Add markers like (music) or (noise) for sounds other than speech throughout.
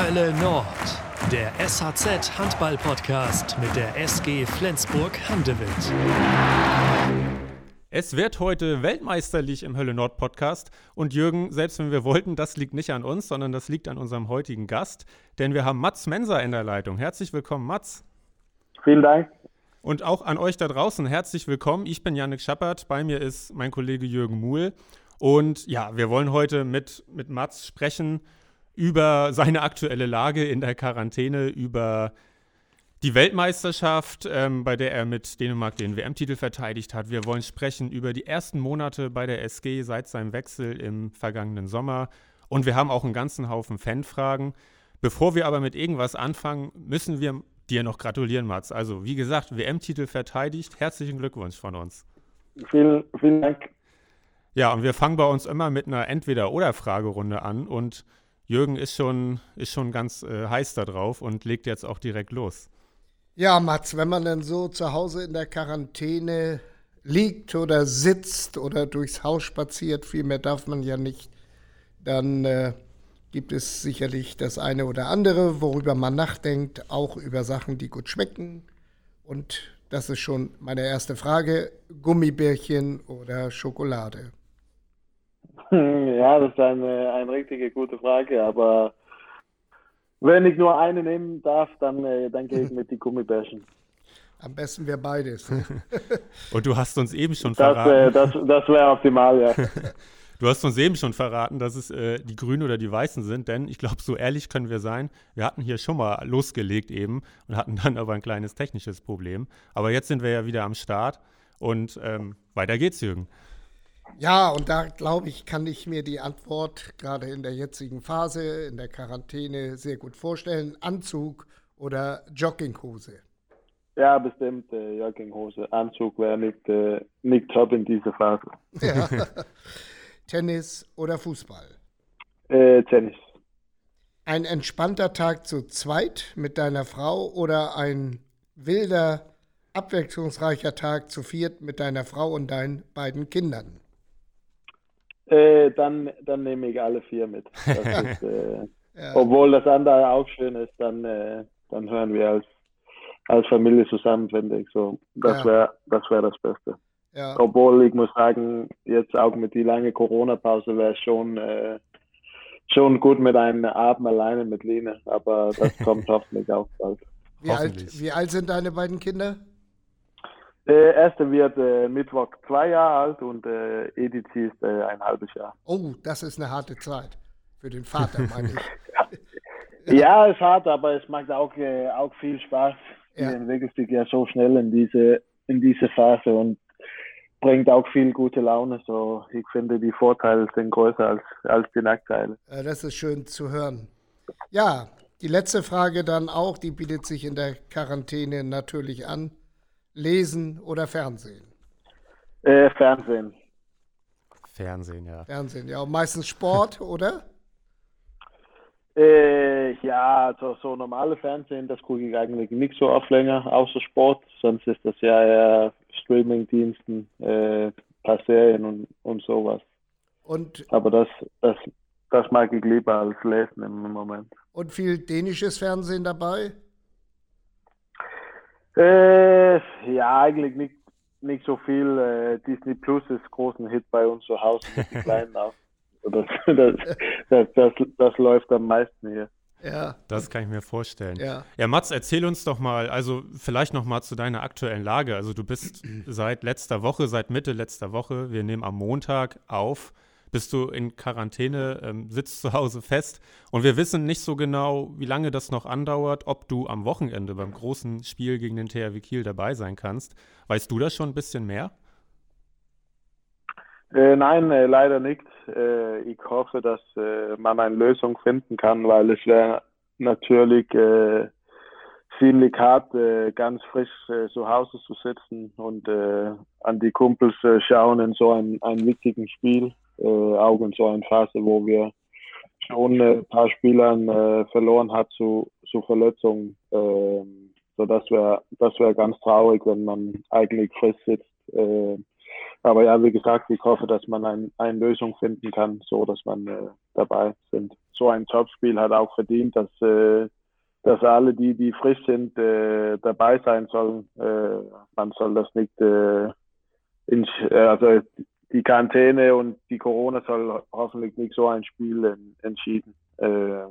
Hölle Nord, der SHZ Handball Podcast mit der SG Flensburg Handewitt. Es wird heute weltmeisterlich im Hölle Nord Podcast. Und Jürgen, selbst wenn wir wollten, das liegt nicht an uns, sondern das liegt an unserem heutigen Gast. Denn wir haben Mats Menser in der Leitung. Herzlich willkommen, Mats. Vielen Dank. Und auch an euch da draußen herzlich willkommen. Ich bin Janik Schappert. Bei mir ist mein Kollege Jürgen Muhl. Und ja, wir wollen heute mit, mit Mats sprechen über seine aktuelle Lage in der Quarantäne, über die Weltmeisterschaft, ähm, bei der er mit Dänemark den WM-Titel verteidigt hat. Wir wollen sprechen über die ersten Monate bei der SG seit seinem Wechsel im vergangenen Sommer. Und wir haben auch einen ganzen Haufen Fanfragen. Bevor wir aber mit irgendwas anfangen, müssen wir dir noch gratulieren, Mats. Also, wie gesagt, WM-Titel verteidigt. Herzlichen Glückwunsch von uns. Vielen, vielen Dank. Ja, und wir fangen bei uns immer mit einer Entweder-Oder-Fragerunde an. Und Jürgen ist schon, ist schon ganz äh, heiß da drauf und legt jetzt auch direkt los. Ja, Mats, wenn man dann so zu Hause in der Quarantäne liegt oder sitzt oder durchs Haus spaziert, viel mehr darf man ja nicht, dann äh, gibt es sicherlich das eine oder andere, worüber man nachdenkt, auch über Sachen, die gut schmecken. Und das ist schon meine erste Frage, Gummibärchen oder Schokolade? (laughs) Ja, das ist eine, eine richtige gute Frage, aber wenn ich nur eine nehmen darf, dann, äh, dann gehe ich mit die Gummibärchen. (laughs) Am besten wäre beides. (laughs) Und du hast uns eben schon Das, verraten. äh, das, das wäre optimal, ja. Du hast uns eben schon verraten, dass es äh, die Grünen oder die Weißen sind, denn ich glaube, so ehrlich können wir sein. Wir hatten hier schon mal losgelegt eben und hatten dann aber ein kleines technisches Problem. Aber jetzt sind wir ja wieder am Start und ähm, weiter geht's, Jürgen. Ja, und da glaube ich, kann ich mir die Antwort gerade in der jetzigen Phase, in der Quarantäne sehr gut vorstellen. Anzug oder Jogginghose? Ja, bestimmt äh, Jogginghose. Anzug wäre nicht, äh, nicht top in dieser Phase. Ja. (laughs) Tennis oder Fußball? Äh, Tennis. Ein entspannter Tag zu zweit mit deiner Frau oder ein wilder, abwechslungsreicher Tag zu viert mit deiner Frau und deinen beiden Kindern? Äh, dann, dann nehme ich alle vier mit. Das (laughs) ist, äh, Ja. Obwohl das andere auch schön ist, dann, äh, dann hören wir als, als Familie zusammen, finde ich. So, das Ja. wäre das, wär das Beste. Ja, Obwohl ich muss sagen, jetzt auch mit die lange Corona-Pause wäre es schon, äh, schon gut mit einem Abend alleine mit Lene. Aber das kommt (laughs) hoffentlich auch bald. wie, alt, wie alt sind deine beiden Kinder? Äh, erste wird äh, Mittwoch zwei Jahre alt und äh, Edith ist äh, ein halbes Jahr. Oh, das ist eine harte Zeit. Für den Vater, (laughs) meine ich. Ja, es ist hart, aber es macht auch, äh, auch viel Spaß. Ja. Du entwickelst dich ja so schnell in diese, in diese Phase und bringt auch viel gute Laune. So, ich finde, die Vorteile sind größer als, als die Nachteile. Äh, Das ist schön zu hören. Ja, die letzte Frage dann auch, die bietet sich in der Quarantäne natürlich an. Lesen oder Fernsehen? Äh, Fernsehen. Fernsehen, ja. Fernsehen, ja, und meistens Sport, (laughs) oder? Äh, ja, also so normale Fernsehen, das gucke ich eigentlich nicht so oft länger, außer Sport. Sonst ist das ja eher Streamingdiensten, äh, paar Serien und, und sowas. Und, Aber das, das, das mag ich lieber als lesen im Moment. und viel dänisches Fernsehen dabei? Äh, ja, eigentlich nicht, nicht so viel. Äh, Disney Plus ist großen Hit bei uns zu Hause mit den Kleinen auch. (laughs) Das, das, das, das, das läuft am meisten hier. Ja, Das kann ich mir vorstellen. ja. Ja, Mats, erzähl uns doch mal, also vielleicht noch mal zu deiner aktuellen Lage. Also du bist (clears throat) seit letzter Woche, seit Mitte letzter Woche, wir nehmen am Montag auf, bist du in Quarantäne, ähm, sitzt zu Hause fest und wir wissen nicht so genau, wie lange das noch andauert, ob du am Wochenende beim großen Spiel gegen den THW Kiel dabei sein kannst. Weißt du das schon ein bisschen mehr? Äh, nein, äh, leider nicht. Äh, ich hoffe, dass äh, man eine Lösung finden kann, weil es wäre natürlich äh, ziemlich hart, äh, ganz frisch zu Hause zu sitzen und an die Kumpels schauen in so ein, ein wichtigen Spiel, äh, in so einer Phase, wo wir schon äh, ein paar Spielern äh, verloren hat zu, zu Verletzungen. Ähm, so das wäre das wäre ganz traurig, wenn man eigentlich frisch sitzt. Äh, aber ja, wie gesagt, ich hoffe, dass man ein, eine Lösung finden kann, so dass man äh, dabei sind. So ein Topspiel hat auch verdient, dass, äh, dass alle, die, die frisch sind, äh, dabei sein sollen. Äh, man soll das nicht, äh, in, äh, also die Quarantäne und die Corona soll hoffentlich nicht so ein Spiel entschieden. Äh,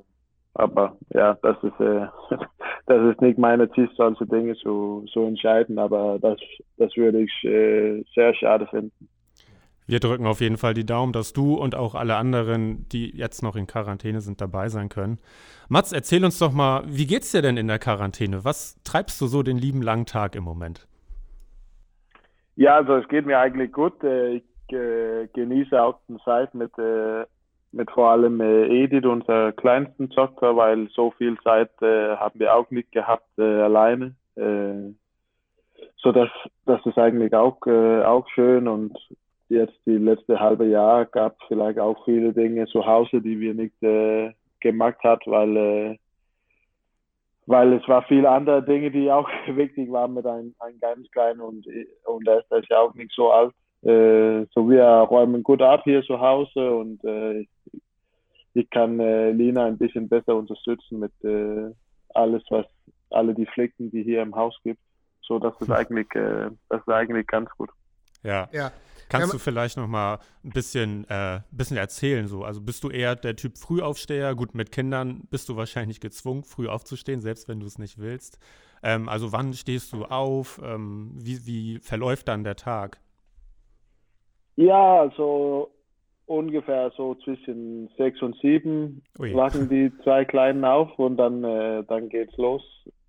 aber ja, das ist, äh, (laughs) das ist nicht meine Ziel, solche Dinge zu, zu entscheiden, aber das, das würde ich äh, sehr schade finden. Wir drücken auf jeden Fall die Daumen, dass du und auch alle anderen, die jetzt noch in Quarantäne sind, dabei sein können. Mats, erzähl uns doch mal, wie geht's dir denn in der Quarantäne? Was treibst du so den lieben langen Tag im Moment? Ja, also es geht mir eigentlich gut. Äh, ich genieße auch die Zeit mit äh, mit vor allem äh, Edith, unser kleinsten Tochter, weil so viel Zeit äh, haben wir auch nicht gehabt äh, alleine. Äh, so dass das ist eigentlich auch äh, auch schön und jetzt die letzte halbe Jahr gab es vielleicht auch viele Dinge zu Hause, die wir nicht äh, gemacht hat, weil äh, weil es war viele andere Dinge, die auch (laughs) wichtig waren mit einem, einem ganz kleinen und und er ist ja auch nicht so alt. Äh, so wir räumen gut ab hier zu Hause und äh, ich kann äh, Lina ein bisschen besser unterstützen mit äh, alles, was alle die Flicken, die hier im Haus gibt. So, das ist hm. eigentlich, äh, das ist eigentlich ganz gut. Ja. ja. Kannst du vielleicht noch mal ein bisschen, äh, bisschen erzählen? So? Also bist du eher der Typ Frühaufsteher? Gut, mit Kindern bist du wahrscheinlich gezwungen, früh aufzustehen, selbst wenn du es nicht willst. Ähm, also wann stehst du auf? Ähm, wie, wie verläuft dann der Tag? Ja, also ungefähr so zwischen sechs und sieben Ui. wachen die zwei Kleinen auf und dann, äh, dann geht's los.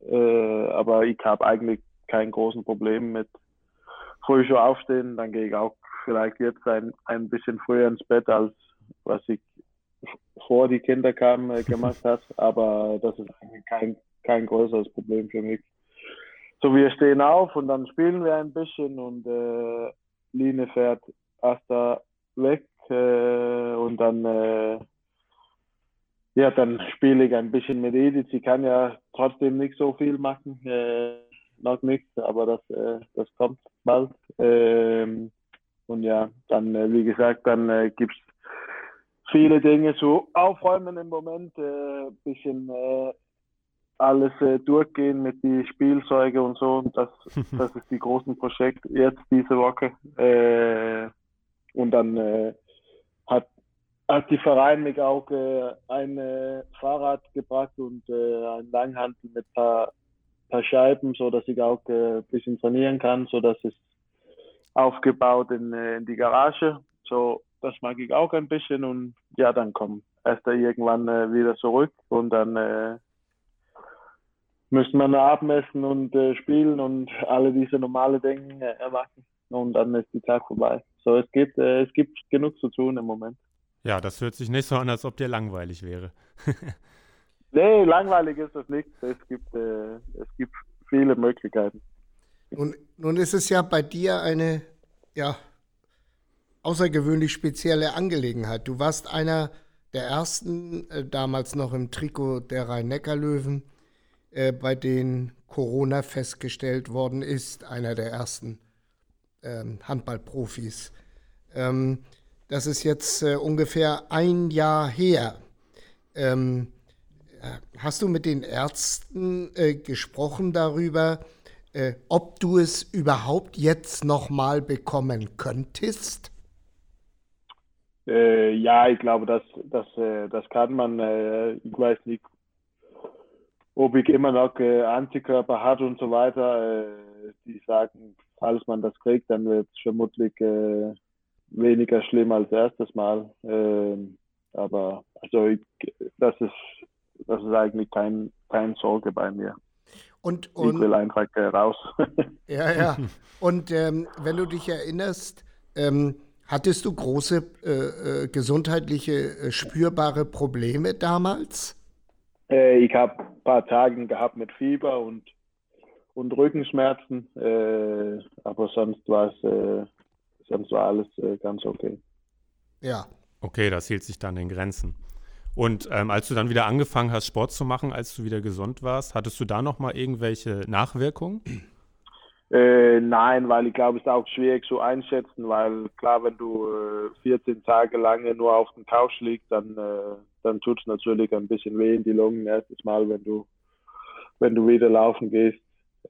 Äh, aber ich habe eigentlich kein großen Problem mit früh schon aufstehen. Dann gehe ich auch vielleicht jetzt ein, ein bisschen früher ins Bett, als was ich vor die Kinder kamen äh, gemacht hat. (laughs) Aber das ist eigentlich kein, kein größeres Problem für mich. So, wir stehen auf und dann spielen wir ein bisschen und äh, Line fährt erst weg äh, und dann äh, ja, dann spiele ich ein bisschen mit Edith. Sie kann ja trotzdem nicht so viel machen, äh, noch nicht, aber das, äh, das kommt bald. Ähm, und ja, dann, äh, wie gesagt, dann äh, gibt es viele Dinge zu aufräumen im Moment, äh, bisschen alles äh, durchgehen mit die Spielzeuge und so. Und das, (laughs) das ist die großen Projekte jetzt diese Woche. Äh, und dann äh, hat, hat die Verein mich auch äh, ein äh, Fahrrad gebracht und äh, ein Langhantel mit paar, paar Scheiben, so dass ich auch äh, ein bisschen trainieren kann, so dass es aufgebaut in, äh, in die Garage. So, das mag ich auch ein bisschen und ja, dann kommt erst irgendwann äh, wieder zurück und dann äh, müssen wir abmessen und äh, spielen und alle diese normale Dinge äh, machen und dann ist die Tag vorbei. So, es gibt, äh, es gibt genug zu tun im Moment. Ja, das hört sich nicht so an, als ob dir langweilig wäre. (laughs) nee, langweilig ist es nicht. Es gibt, äh, es gibt viele Möglichkeiten. Nun, nun ist es ja bei dir eine ja, außergewöhnlich spezielle Angelegenheit. Du warst einer der ersten, äh, damals noch im Trikot der Rhein-Neckar-Löwen, äh, bei denen Corona festgestellt worden ist. Einer der ersten Handballprofis. Ähm, das ist jetzt äh, ungefähr ein Jahr her. Ähm, äh, hast du mit den Ärzten äh, gesprochen darüber, äh, ob du es überhaupt jetzt nochmal bekommen könntest? Äh, ja, ich glaube, das, das, äh, das kann man. ich weiß nicht, ob ich immer noch Antikörper hat und so weiter. die sagen, falls man das kriegt, dann wird es vermutlich äh, weniger schlimm als erstes Mal. Ähm, aber also ich, das ist das ist eigentlich kein, kein Sorge bei mir. Und, und ich will einfach raus. (laughs) ja, ja. Und ähm, wenn du dich erinnerst, ähm, hattest du große äh, äh, gesundheitliche äh, spürbare Probleme damals? Äh, ich habe ein paar Tage gehabt mit Fieber und und Rückenschmerzen, äh, aber sonst war es, äh, sonst war alles äh, ganz okay. Ja. Okay, das hielt sich dann in Grenzen. Und ähm, als du dann wieder angefangen hast, Sport zu machen, als du wieder gesund warst, hattest du da noch mal irgendwelche Nachwirkungen? Äh, nein, weil ich glaube, es ist auch schwierig zu einschätzen, weil klar, wenn du äh, 14 Tage lang nur auf dem Couch liegst, dann, äh, dann tut es natürlich ein bisschen weh in die Lungen erstes Mal, wenn du, wenn du wieder laufen gehst.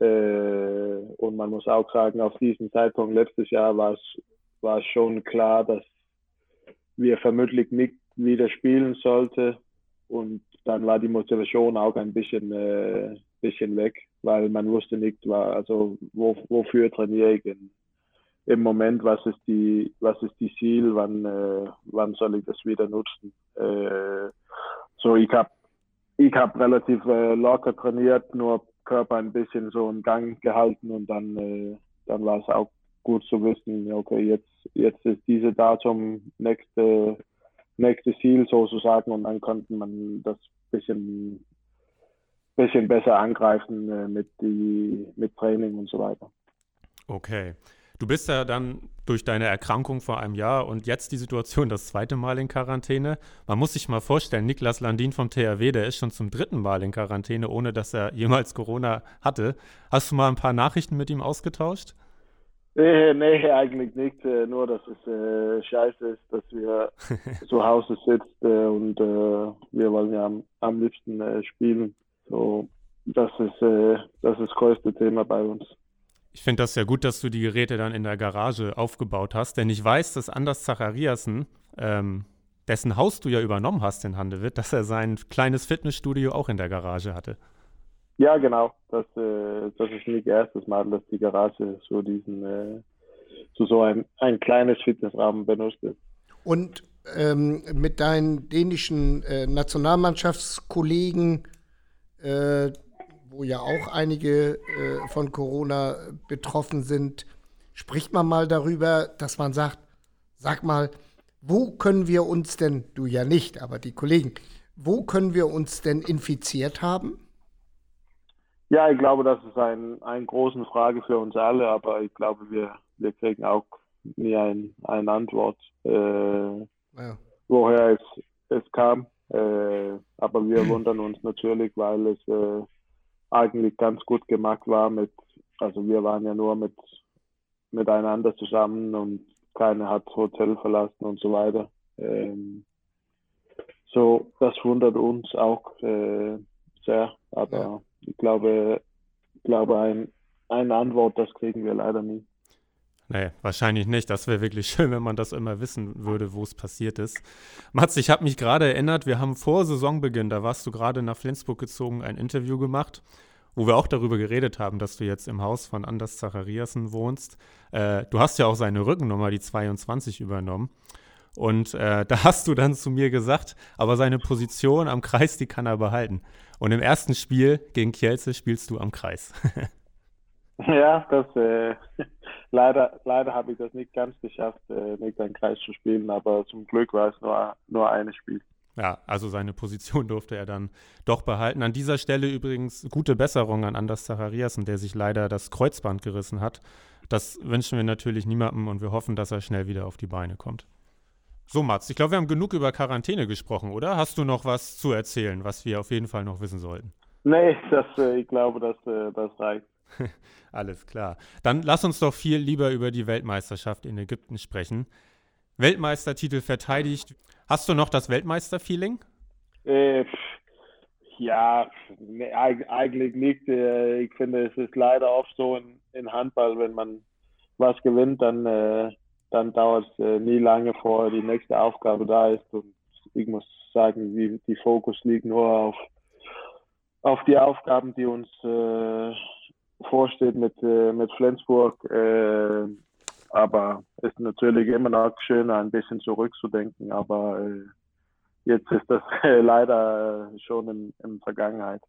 Äh, und man muss auch sagen, auf diesem Zeitpunkt letztes Jahr war es schon klar, dass wir vermutlich nicht wieder spielen sollten. Und dann war die Motivation auch ein bisschen, äh, bisschen weg, weil man wusste nicht, war, also wo, wofür trainiere ich in, im Moment, was ist die, was ist die Ziel, wann, äh, wann soll ich das wieder nutzen. Äh, so ich habe ich hab relativ äh, locker trainiert, nur Körper ein bisschen so in Gang gehalten und dann, äh, dann war es auch gut zu wissen, okay, jetzt, jetzt ist diese Datum nächste, nächste Ziel sozusagen und dann konnte man das bisschen, bisschen besser angreifen äh, mit, die, mit Training und so weiter. Okay. Du bist ja dann durch deine Erkrankung vor einem Jahr und jetzt die Situation das zweite Mal in Quarantäne. Man muss sich mal vorstellen, Niklas Landin vom THW, der ist schon zum dritten Mal in Quarantäne, ohne dass er jemals Corona hatte. Hast du mal ein paar Nachrichten mit ihm ausgetauscht? Nee, nee, eigentlich nicht. Äh, nur, dass es äh, scheiße ist, dass wir (laughs) zu Hause sitzen äh, und äh, wir wollen ja am, am liebsten äh, spielen. So, das ist das ist das größte Thema bei uns. Ich finde das ja gut, dass du die Geräte dann in der Garage aufgebaut hast, denn ich weiß, dass Anders Zachariasen, ähm, dessen Haus du ja übernommen hast in Handewitt, dass er sein kleines Fitnessstudio auch in der Garage hatte. Ja, genau. Das, äh, das ist nicht das erste Mal, dass die Garage so diesen, äh, so, so ein, ein kleines Fitnessrahmen benutzt ist. Und ähm, mit deinen dänischen äh, Nationalmannschaftskollegen, äh, wo ja auch einige äh, von Corona betroffen sind, spricht man mal darüber, dass man sagt, sag mal, wo können wir uns denn, du ja nicht, aber die Kollegen, wo können wir uns denn infiziert haben? Ja, ich glaube, das ist ein, eine große Frage für uns alle, aber ich glaube, wir, wir kriegen auch nie ein, eine Antwort, äh, ja. woher es, es kam. Äh, aber wir wundern uns natürlich, weil es äh, eigentlich ganz gut gemacht war mit, also wir waren ja nur mit miteinander zusammen und keiner hat Hotel verlassen und so weiter. Ähm, so, das wundert uns auch äh, sehr, aber ja. ich glaube, ich glaube ein, eine Antwort, das kriegen wir leider nie. Nee, wahrscheinlich nicht. Das wäre wirklich (laughs) schön, wenn man das immer wissen würde, wo es passiert ist. Mats, ich habe mich gerade erinnert, wir haben vor Saisonbeginn, da warst du gerade nach Flensburg gezogen, ein Interview gemacht, wo wir auch darüber geredet haben, dass du jetzt im Haus von Anders Zachariasen wohnst. Äh, du hast ja auch seine Rückennummer, die 22, übernommen. Und äh, (laughs) da hast du dann zu mir gesagt, aber seine Position am Kreis, die kann er behalten. Und im ersten Spiel gegen Kielce spielst du am Kreis. (laughs) Ja, das äh, (laughs) leider, leider habe ich das nicht ganz geschafft, äh, nicht einen Kreis zu spielen, aber zum Glück war es nur, nur ein Spiel. Ja, also seine Position durfte er dann doch behalten. An dieser Stelle übrigens gute Besserung an Anders Zachariasen, der sich leider das Kreuzband gerissen hat. Das wünschen wir natürlich niemandem und wir hoffen, dass er schnell wieder auf die Beine kommt. So, Mats, ich glaube, wir haben genug über Quarantäne gesprochen, oder? Hast du noch was zu erzählen, was wir auf jeden Fall noch wissen sollten? Nee, das, äh, ich glaube, das, äh, das reicht. (laughs) Alles klar. Dann lass uns doch viel lieber über die Weltmeisterschaft in Ägypten sprechen. Weltmeistertitel verteidigt. Hast du noch das Weltmeisterfeeling? Äh, ja, nee, eigentlich nicht. Äh, ich finde, es ist leider oft so in, in Handball, wenn man was gewinnt, dann, äh, dann dauert es äh, nie lange, vor die nächste Aufgabe da ist. Und ich muss sagen, die, die Fokus liegt nur auf, auf die Aufgaben, die uns äh, vorsteht mit, äh, mit Flensburg. Äh, aber es ist natürlich immer noch schön, ein bisschen zurückzudenken. Aber äh, jetzt ist das (laughs) leider schon in, in Vergangenheit.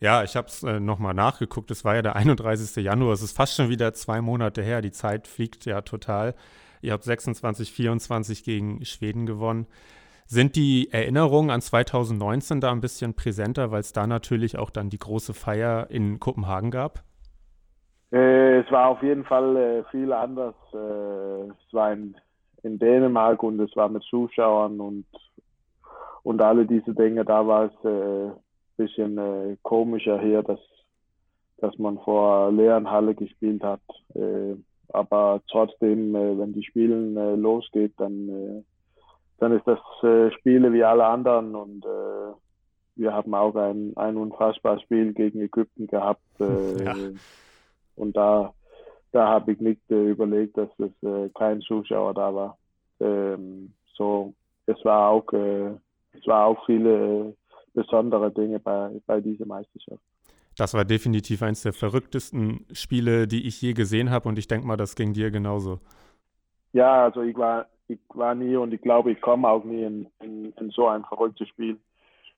Ja, ich habe es äh, nochmal nachgeguckt. Es war ja der 31. Januar. Es ist fast schon wieder zwei Monate her. Die Zeit fliegt ja total. Ihr habt 26, 24 gegen Schweden gewonnen. Sind die Erinnerungen an 2019 da ein bisschen präsenter, weil es da natürlich auch dann die große Feier in Kopenhagen gab? Äh, es war auf jeden Fall äh, viel anders. Äh, es war in, in, Dänemark und es war mit Zuschauern und, und alle diese Dinge. Da war es ein äh, bisschen äh, komischer hier, dass, dass man vor leeren Halle gespielt hat. Äh, aber trotzdem, wenn die Spielen losgeht, dann, dann ist das äh, Spiele wie alle anderen und äh, wir haben auch ein, ein unfassbares Spiel gegen Ägypten gehabt. Äh, (laughs) ja. Und da, da habe ich nicht äh, überlegt, dass es äh, kein Zuschauer da war. Ähm, so, es war auch, äh, es war auch viele besondere Dinge bei, bei dieser Meisterschaft. Das war definitiv eines der verrücktesten Spiele, die ich je gesehen habe und ich denke mal, das ging dir genauso. Ja, also ich war, ich war nie und ich glaube, ich komme auch nie in, in, in so ein verrücktes Spiel.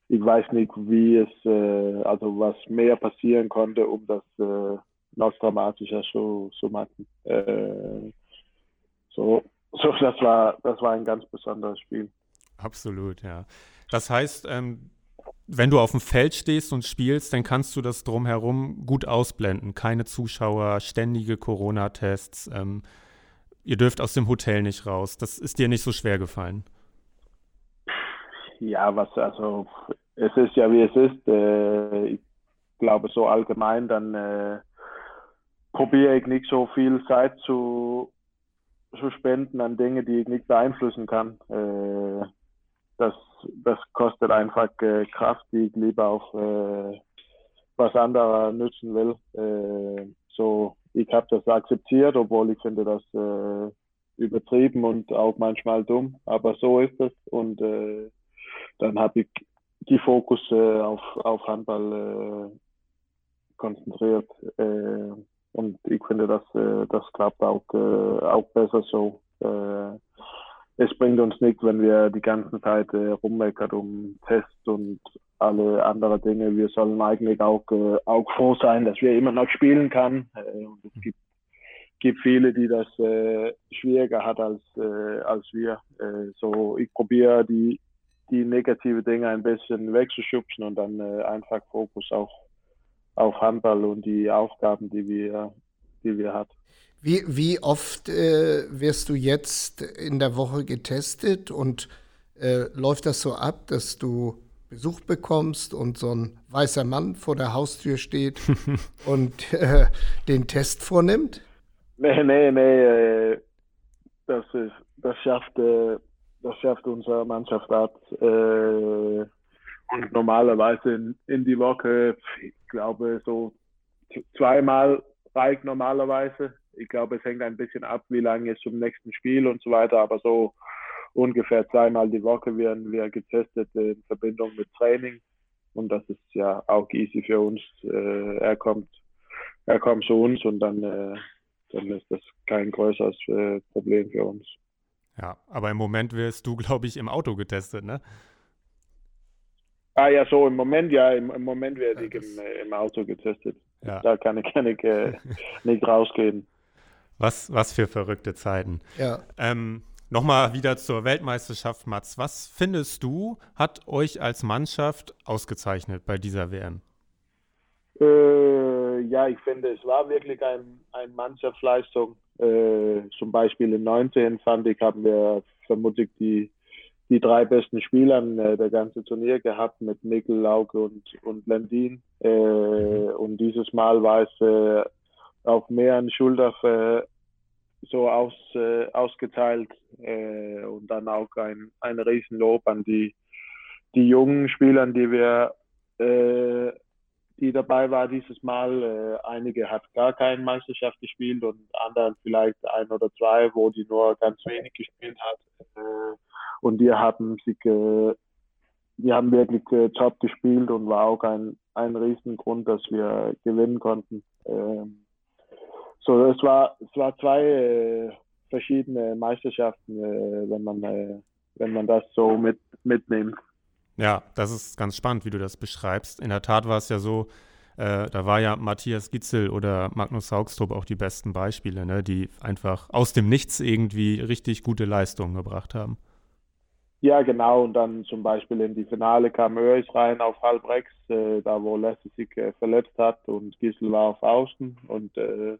Ich weiß nicht, wie es, äh, also was mehr passieren konnte, um das äh, noch dramatischer zu, zu machen. Äh, so, so, das war, das war ein ganz besonderes Spiel. Absolut, ja. Das heißt, ähm, wenn du auf dem Feld stehst und spielst, dann kannst du das drumherum gut ausblenden. Keine Zuschauer, ständige Corona-Tests. Ähm, ihr dürft aus dem Hotel nicht raus. Das ist dir nicht so schwer gefallen. Ja, was also es ist ja wie es ist. Äh, ich glaube so allgemein, dann äh, probiere ich nicht so viel Zeit zu, zu spenden an Dinge, die ich nicht beeinflussen kann. Äh, das, das kostet einfach äh, Kraft, die ich lieber auf äh, was anderer nutzen will. Äh, so, ich habe das akzeptiert, obwohl ich finde das äh, übertrieben und auch manchmal dumm, aber so ist es und äh, dann habe ich die Fokus äh, auf, auf Handball konzentriert und ich finde, das, das klappt auch, auch besser so es bringt uns nichts, wenn wir die ganze Zeit äh, rummeckern um Tests und alle anderen Dinge. Wir sollen eigentlich auch, äh, auch froh sein, dass wir immer noch spielen kann. Äh, und es gibt, gibt viele, die das äh, schwieriger hat als, äh, als wir. Äh, so, ich probiere die, die negative Dinge ein bisschen wegzuschubsen und dann äh, einfach Fokus auf, auf Handball und die Aufgaben, die wir, die wir haben. Wie, wie oft äh, wirst du jetzt in der Woche getestet und äh, läuft das so ab, dass du Besuch bekommst und so ein weißer Mann vor der Haustür steht (laughs) und äh, den Test vornimmt? Nee, nee, nee. Äh, das, ist, das, schafft, äh, das schafft unsere Mannschaftsarzt. Äh, und normalerweise in, in die Woche, ich glaube, so zweimal reicht normalerweise ich glaube, es hängt ein bisschen ab, wie lange es zum nächsten Spiel und so weiter, aber so ungefähr zweimal die Woche werden wir getestet in Verbindung mit Training und das ist ja auch easy für uns. Äh, er kommt, er kommt zu uns und dann, äh, dann ist das kein größeres äh, Problem für uns. Ja, aber im Moment wirst du, glaube ich, im Auto getestet, ne? Ah ja, so im Moment, ja, im, im Moment werde ich im, im Auto getestet. Ja. Da kann ich, kann ich äh, (laughs) nicht rausgehen. Was, was für verrückte Zeiten. Ja. Ähm, Nochmal wieder zur Weltmeisterschaft, Mats. Was findest du, hat euch als Mannschaft ausgezeichnet bei dieser WM? Äh, ja, ich finde, es war wirklich ein, eine Mannschaftsleistung. Äh, zum Beispiel in 19 fand ich, haben wir vermutlich die, die drei besten Spieler äh, der ganzen Turnier gehabt mit Mikkel, Lauke und, und Lendin. Äh, mhm. Und dieses Mal war es äh, auf mehreren Schultern äh, so aus, äh, ausgeteilt äh, und dann auch ein, ein Riesenlob an die, die jungen Spieler, die wir äh, die dabei war dieses Mal. Äh, einige hat gar keine Meisterschaft gespielt und anderen vielleicht ein oder zwei, wo die nur ganz wenig gespielt hat. Äh, und die haben sich, äh, die haben wirklich top gespielt und war auch ein, ein Riesengrund, dass wir gewinnen konnten. Ähm, so, es war, es war zwei äh, verschiedene Meisterschaften, äh, wenn man, äh, wenn man das so mit, mitnimmt. Ja, das ist ganz spannend, wie du das beschreibst. In der Tat war es ja so, äh, da war ja Matthias Gitzel oder Magnus Haugstrup auch die besten Beispiele, ne, die einfach aus dem Nichts irgendwie richtig gute Leistungen gebracht haben. Ja, genau. Und dann zum Beispiel in die Finale kam Öris rein auf Halbrex, äh, da wo sich äh, verletzt hat und Gissel war auf Außen und äh,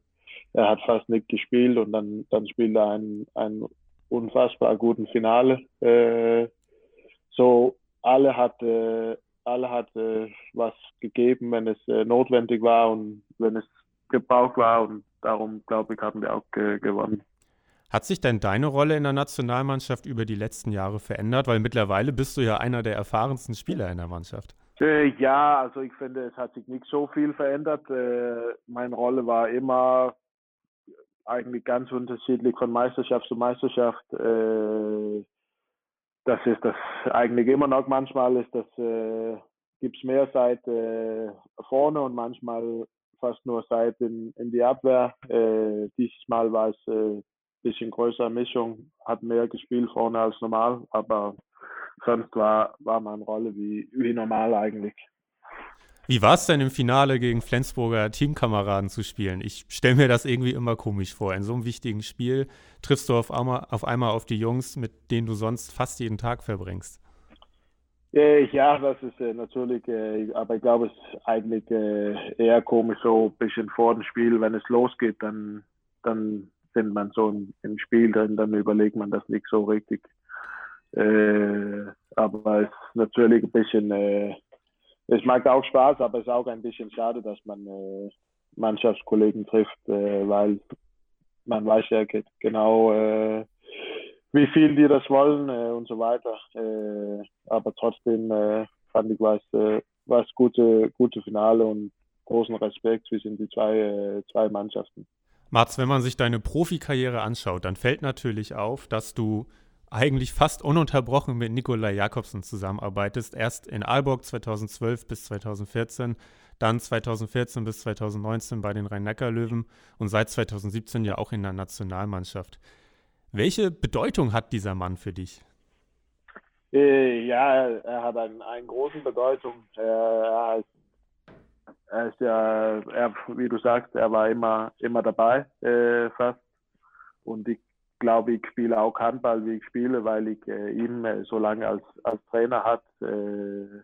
er hat fast nicht gespielt und dann, dann spielt er ein, ein unfassbar guten Finale. Äh, so alle hat, äh, alle hat äh, was gegeben, wenn es äh, notwendig war und wenn es gebraucht war und darum glaube ich haben wir auch gewonnen. Hat sich denn deine Rolle in der Nationalmannschaft über die letzten Jahre verändert? Weil mittlerweile bist du ja einer der erfahrensten Spieler in der Mannschaft. Äh, ja, also ich finde, es hat sich nicht so viel verändert. Äh, meine Rolle war immer eigentlich ganz unterschiedlich von Meisterschaft zu Meisterschaft. Äh, das ist das eigentlich immer noch. Manchmal ist das äh, gibt es mehr Seite äh, vorne und manchmal fast nur Seite in, in die Abwehr. Äh, dieses Mal war es äh, bisschen größere Mischung, hat mehr gespielt vorne als normal, aber sonst war, war meine Rolle wie, wie normal eigentlich. Wie war es denn im Finale gegen Flensburger Teamkameraden zu spielen? Ich stelle mir das irgendwie immer komisch vor. In so einem wichtigen Spiel triffst du auf einmal, auf einmal auf die Jungs, mit denen du sonst fast jeden Tag verbringst. Äh, ja, das ist äh, natürlich, äh, aber ich glaube, es ist eigentlich eher komisch so ein bisschen vor dem Spiel, wenn es losgeht, dann, dann sind man so im Spiel drin, dann überlegt man das nicht so richtig. Äh, aber es ist natürlich ein bisschen, äh, es macht auch Spaß, aber es ist auch ein bisschen schade, dass man äh, Mannschaftskollegen trifft, äh, weil man weiß ja genau, äh, wie viel die das wollen äh, und so weiter. Aber trotzdem fand ich was, was gute, gute Finale und großen Respekt zwischen die zwei, zwei Mannschaften. Mats, wenn man sich deine Profikarriere anschaut, dann fällt natürlich auf, dass du eigentlich fast ununterbrochen mit Nikolai Jakobsen zusammenarbeitest. Erst in Aalborg 2012 bis 2014, dann 2014 bis 2019 bei den Rhein-Neckar-Löwen und seit 2017 ja auch in der Nationalmannschaft. Welche Bedeutung hat dieser Mann für dich? Äh, ja, er hat einen, eine große Bedeutung. Er, er ist er ist ja, er, wie du sagst, er war immer, immer dabei äh, fast. Und ich glaube, ich spiele auch Handball, wie ich spiele, weil ich äh, ihn äh, so lange als, als Trainer hat. Äh,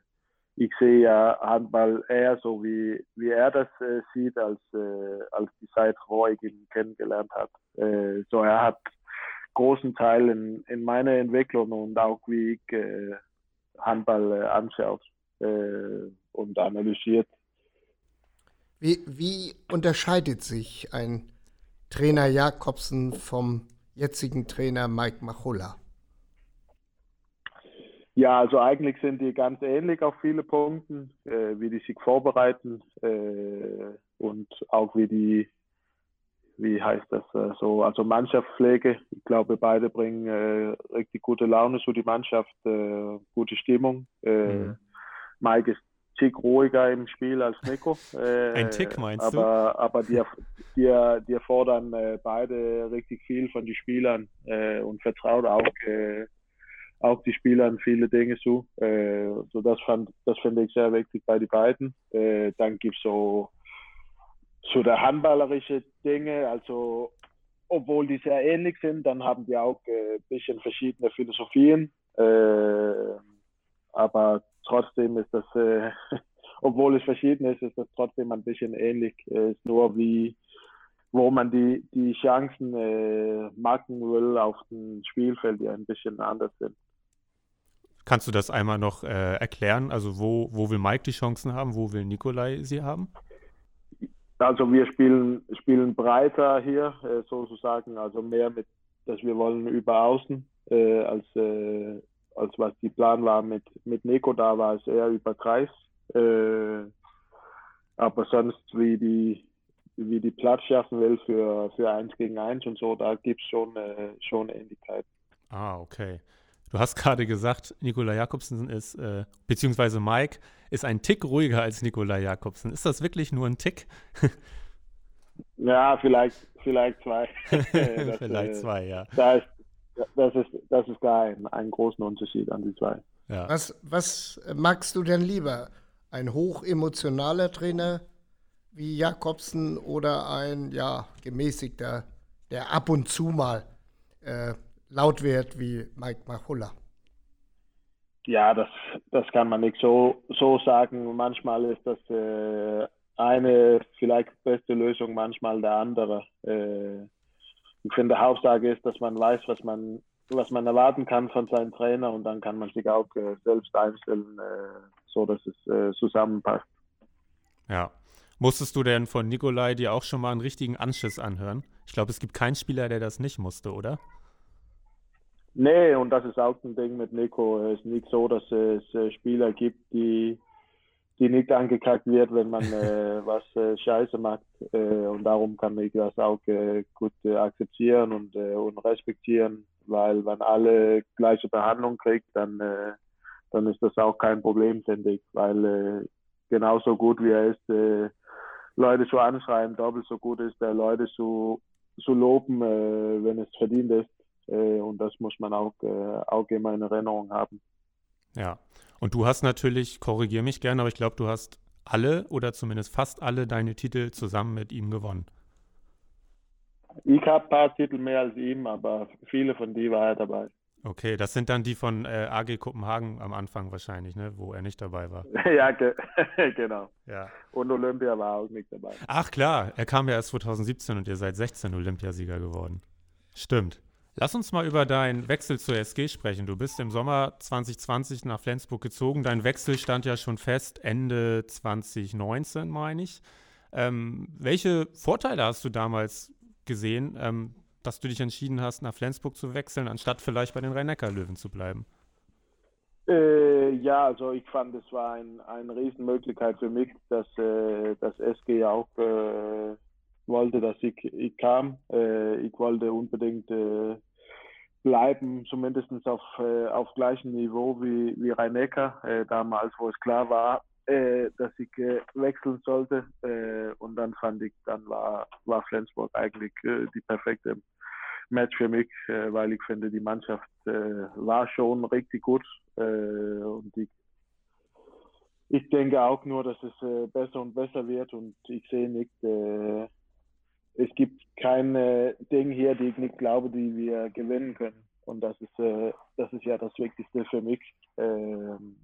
ich sehe ja Handball eher so, wie, wie er das äh, sieht, als, äh, als die Zeit, wo ich ihn kennengelernt habe. Äh, so, er hat großen Teil in, in meiner Entwicklung und auch wie ich äh, Handball äh, anschaue äh, und analysiert. Wie, wie unterscheidet sich ein Trainer Jakobsen vom jetzigen Trainer Mike Machulla? Ja, also eigentlich sind die ganz ähnlich auf viele Punkte, äh, wie die sich vorbereiten äh, und auch wie die, wie heißt das äh, so, also Mannschaftspflege. Ich glaube, beide bringen äh, richtig gute Laune zu die Mannschaft, äh, gute Stimmung. Äh, mhm. Mike ist Tick ruhiger im Spiel als Nico. (laughs) Äh, Ein Tick meinst aber, du? Aber die, die, die fordern äh, beide richtig viel von den Spielern äh, und vertrauen auch, äh, auch die Spielern viele Dinge zu. Äh, so das fand, das finde ich sehr wichtig bei den beiden. Äh, dann gibt es so, so der handballerische Dinge, also obwohl die sehr ähnlich sind, dann haben die auch ein bisschen verschiedene Philosophien. aber trotzdem ist das, äh, (laughs) obwohl es verschieden ist, ist das trotzdem ein bisschen ähnlich. Es ist nur wie, wo man die, die Chancen äh, machen will auf dem Spielfeld, die ein bisschen anders sind. Kannst du das einmal noch äh, erklären? Also wo, wo will Mike die Chancen haben, wo will Nikolai sie haben? Also wir spielen, spielen breiter hier äh, sozusagen, also mehr mit, dass wir wollen über Außen äh, als äh, als was die Plan war mit, mit Neko, da war es eher über Kreis. Äh, aber sonst, wie die, wie die Platz schaffen will für, für eins gegen eins und so, da gibt es schon, äh, schon Ähnlichkeit. Ah, okay. Du hast gerade gesagt, Nikola Jakobsen ist, äh, beziehungsweise Mike, ist ein Tick ruhiger als Nikola Jakobsen. Ist das wirklich nur ein Tick? (laughs) ja, vielleicht, vielleicht zwei. (laughs) (laughs) das, vielleicht äh, zwei, ja. Da ist, das ist, das ist da ein, ein großen Unterschied an die zwei. Ja. Was, was magst du denn lieber? Ein hochemotionaler Trainer wie Jakobsen oder ein ja, gemäßigter, der ab und zu mal äh, laut wird wie Mike Machulla? Ja, das, das kann man nicht so, so sagen. Manchmal ist das äh, eine vielleicht beste Lösung, manchmal der andere. Äh, ich finde, Hauptsache ist, dass man weiß, was man, was man erwarten kann von seinem Trainer und dann kann man sich auch äh, selbst einstellen, äh, so dass es äh, zusammenpasst. Ja. Musstest du denn von Nikolai dir auch schon mal einen richtigen Anschiss anhören? Ich glaube, es gibt keinen Spieler, der das nicht musste, oder? Nee, und das ist auch ein Ding mit Nico. Es ist nicht so, dass es äh, Spieler gibt, die, die nicht angekackt wird, wenn man äh, (laughs) was äh, Scheiße macht. Äh, und darum kann ich das auch äh, gut äh, akzeptieren und, und respektieren, weil wenn alle gleiche Behandlung kriegt, dann, dann ist das auch kein Problem, finde ich, weil genauso gut wie er ist, Leute zu anschreien, doppelt so gut ist der Leute zu, zu loben, wenn es verdient ist. Äh, und das muss man auch, äh, auch immer in Erinnerung haben. Ja, und du hast natürlich, korrigier mich gerne, aber ich glaube, du hast alle oder zumindest fast alle deine Titel zusammen mit ihm gewonnen. Ich habe ein paar Titel mehr als ihm, aber viele von die war er dabei. Okay, das sind dann die von äh, AG Kopenhagen am Anfang wahrscheinlich, ne, wo er nicht dabei war. (laughs) ja, ge (laughs) genau. Ja. Und Olympia war auch nicht dabei. Ach klar, er kam ja erst 2017 und ihr seid 16 Olympiasieger geworden. Stimmt. Lass uns mal über deinen Wechsel zur SG sprechen. Du bist im Sommer 2020 nach Flensburg gezogen. Dein Wechsel stand ja schon fest Ende 2019, meine ich. Ähm, welche Vorteile hast du damals gesehen, ähm, dass du dich entschieden hast, nach Flensburg zu wechseln, anstatt vielleicht bei den Rhein-Neckar-Löwen zu bleiben? Äh, ja, also ich fand, es war ein, eine Riesenmöglichkeit für mich, dass äh, das SG ja auch äh, wollte, dass ich, ich kam. Äh, ich wollte unbedingt äh, bleiben, zumindest auf, äh, auf gleichem Niveau wie, wie Rhein-Neckar, äh, damals, wo es klar war, äh, dass ich äh, wechseln sollte. Äh, und dann fand ich, dann war, war Flensburg eigentlich äh, die perfekte Match für mich, weil ich finde, die Mannschaft war schon richtig gut. und ich, ich denke auch nur, dass es besser und besser wird und ich sehe nicht, es gibt keine Dinge hier, die ich nicht glaube, die wir gewinnen können. Und das ist, äh, das ist ja das Wichtigste für mich. Ähm,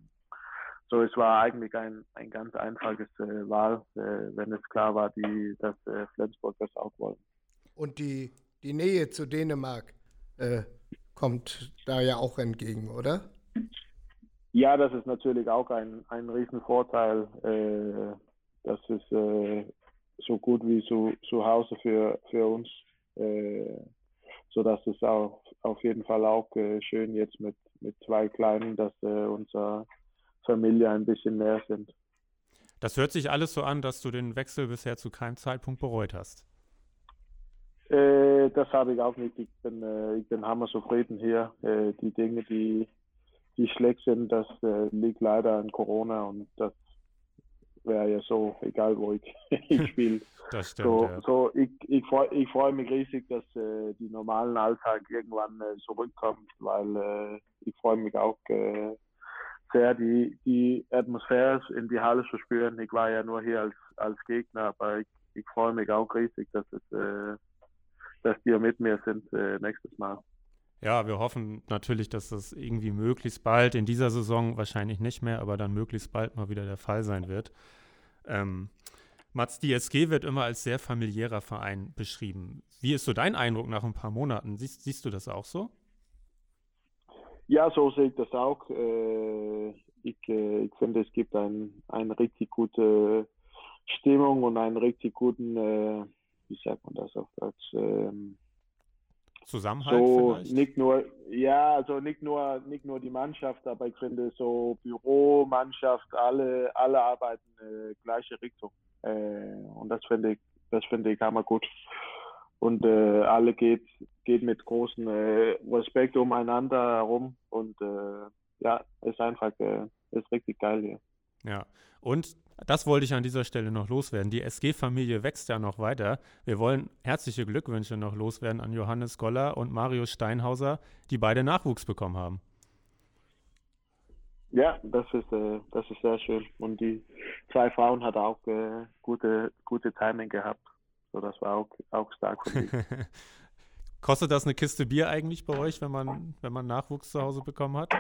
so, es war eigentlich ein, ein ganz einfaches äh, Wahl, äh, wenn es klar war, die, dass äh, Flensburg das auch wollen. Und die, die Nähe zu Dänemark äh, kommt da ja auch entgegen, oder? Ja, das ist natürlich auch ein, ein Riesenvorteil. Äh, das ist so gut wie zu, zu Hause für, für uns. Äh, so dass es auch auf jeden Fall auch äh, schön jetzt mit, mit zwei Kleinen, dass äh, unsere Familie ein bisschen näher sind. Das hört sich alles so an, dass du den Wechsel bisher zu keinem Zeitpunkt bereut hast. Äh, das habe ich auch nicht. Ich bin, äh, ich bin hammer zufrieden hier. Äh, die Dinge, die, die schlecht sind, das äh, liegt leider an Corona und das wäre (laughs) ja so, egal wo ich, ich spiele. Das stimmt. So, ja. so ich, ich freue ich freu mich riesig, dass äh, die normalen Alltag irgendwann äh, zurückkommt, weil äh, ich freue mich auch äh, sehr, die, die Atmosphäre in die Halle zu spüren. Ich war ja nur hier als, als Gegner, aber ich, ich freue mich auch riesig, dass, es, äh, dass die mit mir sind äh, nächstes Mal. Ja, wir hoffen natürlich, dass das irgendwie möglichst bald, in dieser Saison wahrscheinlich nicht mehr, aber dann möglichst bald mal wieder der Fall sein wird. Ähm, Mats, die SG wird immer als sehr familiärer Verein beschrieben. Wie ist so dein Eindruck nach ein paar Monaten? Siehst, siehst du das auch so? Ja, so sehe ich das auch. Äh, ich, äh, ich finde, es gibt ein, eine richtig gute Stimmung und einen richtig guten, äh, wie sagt man das auf Deutsch, ähm, Zusammenhalt so vielleicht? nicht nur ja also nicht nur nicht nur die Mannschaft aber ich finde so Büro Mannschaft alle alle arbeiten äh, gleiche Richtung. Äh, und das finde ich das finde ich hammer gut und äh, alle geht geht mit großem äh, Respekt umeinander herum. Und äh, ja ist einfach äh, ist richtig geil hier ja und das wollte ich an dieser Stelle noch loswerden. Die SG-Familie wächst ja noch weiter. Wir wollen herzliche Glückwünsche noch loswerden an Johannes Goller und Mario Steinhauser, die beide Nachwuchs bekommen haben. Ja, das ist, äh, das ist sehr schön. Und die zwei Frauen hat auch äh, gute, gute Timing gehabt. So, das war auch, auch stark von (laughs) Kostet das eine Kiste Bier eigentlich bei euch, wenn man, wenn man Nachwuchs zu Hause bekommen hat?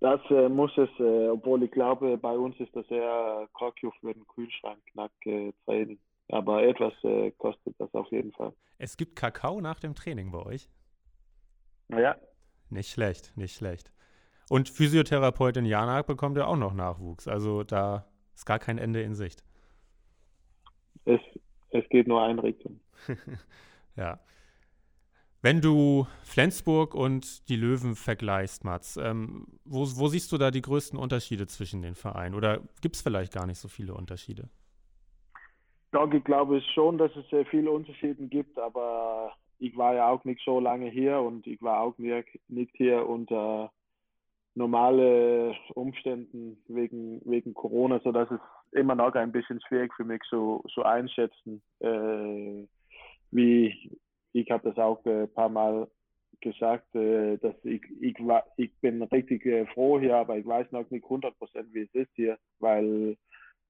Das äh, muss es, äh, obwohl ich glaube, bei uns ist das eher Kokio für den Kühlschrank knack äh, Training. Aber etwas äh, kostet das auf jeden Fall. Es gibt Kakao nach dem Training bei euch? Ja. Nicht schlecht, nicht schlecht. Und Physiotherapeutin Jana bekommt ja auch noch Nachwuchs. Also da ist gar kein Ende in Sicht. Es, es geht nur eine Richtung. (laughs) ja. Wenn du Flensburg und die Löwen vergleichst, Mats, ähm, wo, wo, siehst du da die größten Unterschiede zwischen den Vereinen? Oder gibt es vielleicht gar nicht so viele Unterschiede? Doch, ich glaube schon, dass es sehr viele Unterschiede gibt, aber ich war ja auch nicht so lange hier und ich war auch nicht hier unter normale Umständen wegen, wegen Corona, sodass es immer noch ein bisschen schwierig für mich so, so einschätzen, äh, wie ich habe das auch ein paar Mal gesagt, äh, dass ich, ich, ich bin richtig äh, froh hier, aber ich weiß noch nicht 100 Prozent, wie es ist hier, weil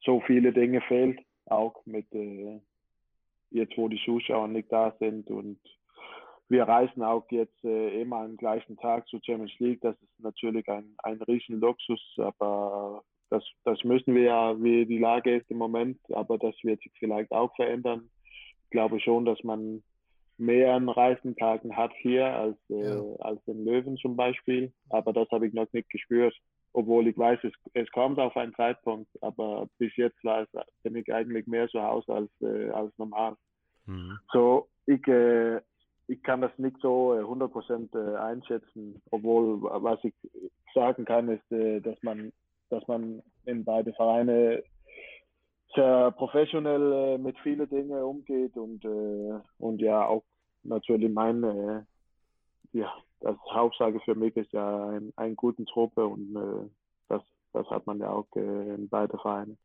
so viele Dinge fehlt, auch mit äh, jetzt, wo die Zuschauer nicht da sind und wir reisen auch jetzt äh, immer am gleichen Tag zur Champions League. Das ist natürlich ein, ein riesen Luxus, aber das, das müssen wir ja, wie die Lage ist im Moment, aber das wird sich vielleicht auch verändern. Ich glaube schon, dass man mehr an Reisentagen hat hier als, äh, ja. als in Löwen zum Beispiel, aber das habe ich noch nicht gespürt. Obwohl ich weiß, es, es kommt auf einen Zeitpunkt, aber bis jetzt war es, bin ich eigentlich mehr zu Hause als, äh, als normal. Mhm. So, ich, äh, ich kann das nicht so 100% äh, äh, einschätzen, obwohl was ich sagen kann, ist, äh, dass man, dass man in beide Vereine sehr professionell mit vielen Dingen umgeht und, und ja auch natürlich meine, ja, das Hauptsache für mich ist ja ein, ein guten Truppe und das, das hat man ja auch in beide Vereine.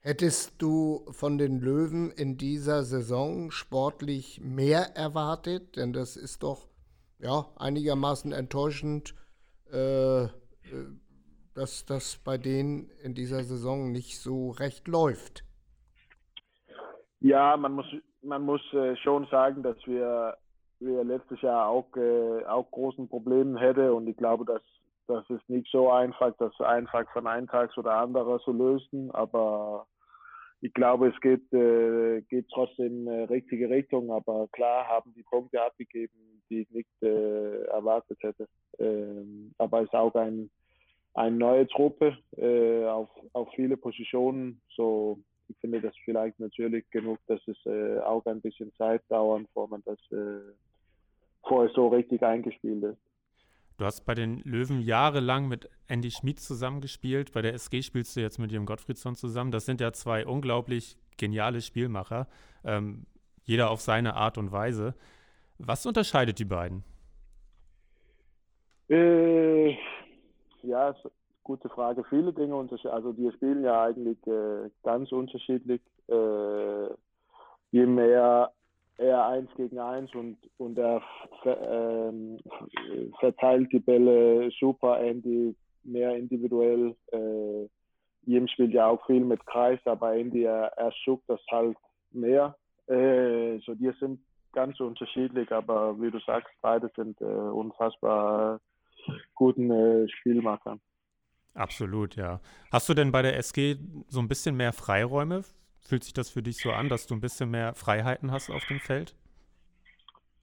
Hättest du von den Löwen in dieser Saison sportlich mehr erwartet? Denn das ist doch ja einigermaßen enttäuschend, äh, äh, dass das bei denen in dieser Saison nicht so recht läuft. Ja, man muss, man muss äh, schon sagen, dass wir, wir letztes Jahr auch, äh, auch großen Problemen hätten und ich glaube, dass das ist nicht so einfach, das einfach von einem Tag oder anderen zu lösen, aber ich glaube, es geht, äh, geht trotzdem in äh, richtige Richtung, aber klar haben die Punkte abgegeben, die ich nicht äh, erwartet hätte. Ähm, aber es ist auch ein, eine neue Truppe äh, auf, auf viele Positionen. So, ich finde das vielleicht natürlich genug, dass es äh, auch ein bisschen Zeit dauert, bevor man das äh, vorher so richtig eingespielt ist. Du hast bei den Löwen jahrelang mit Andy Schmid zusammengespielt. Bei der SG spielst du jetzt mit Jim Gottfriedson zusammen. Das sind ja zwei unglaublich geniale Spielmacher. Ähm, jeder auf seine Art und Weise. Was unterscheidet die beiden? Äh, ja, gute Frage. Viele Dinge unterscheiden. Also, die spielen ja eigentlich äh, ganz unterschiedlich. Äh, je mehr eher eins gegen eins und, und er ähm, verteilt die Bälle super, Andy mehr individuell. Äh, Jim spielt ja auch viel mit Kreis, aber Andy, er, er sucht das halt mehr. Äh, so die sind ganz unterschiedlich, aber wie du sagst, beide sind äh, unfassbar guten äh, Spielmacher. Absolut, ja. Hast du denn bei der SG so ein bisschen mehr Freiräume Fühlt sich das für dich so an, dass du ein bisschen mehr Freiheiten hast auf dem Feld?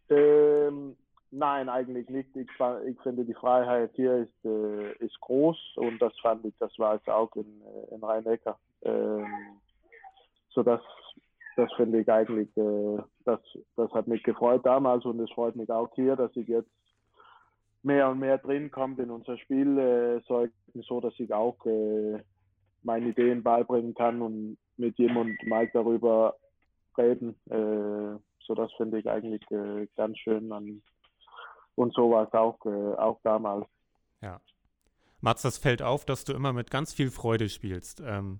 Ähm, nein, eigentlich nicht. Ich, ich, finde, die Freiheit hier ist, äh, ist groß und das fand ich, das war es auch in, äh, in Rhein-Neckar. Ähm, so das, das finde ich eigentlich, äh, das, das hat mich gefreut damals und es freut mich auch hier, dass ich jetzt mehr und mehr drin kommt in unser Spiel, äh, so dass ich auch äh, meine Ideen beibringen kann und mit ihm und Mike darüber reden. Äh, so das finde ich eigentlich äh, ganz schön an, und so war es auch, äh, auch damals. Ja. Mats, das fällt auf, dass du immer mit ganz viel Freude spielst. Ähm,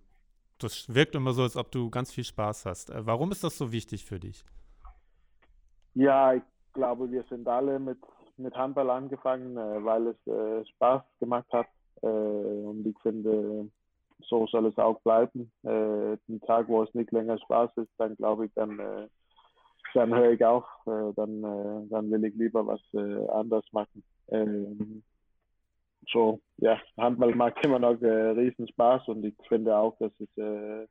das wirkt immer so, als ob du ganz viel Spaß hast. Äh, warum ist das so wichtig für dich? Ja, ich glaube, wir sind alle mit, mit Handball angefangen, äh, weil es äh, Spaß gemacht hat. und ich finde, so soll es auch bleiben. Äh, den Tag, wo es nicht länger Spaß ist, dann glaube ich, dann, äh, dann höre ich auf. Äh, dann, äh, dann will ich lieber was äh, anders machen. Ähm, so, ja, Handball macht immer noch äh, riesen Spaß und ich finde auch, dass es äh,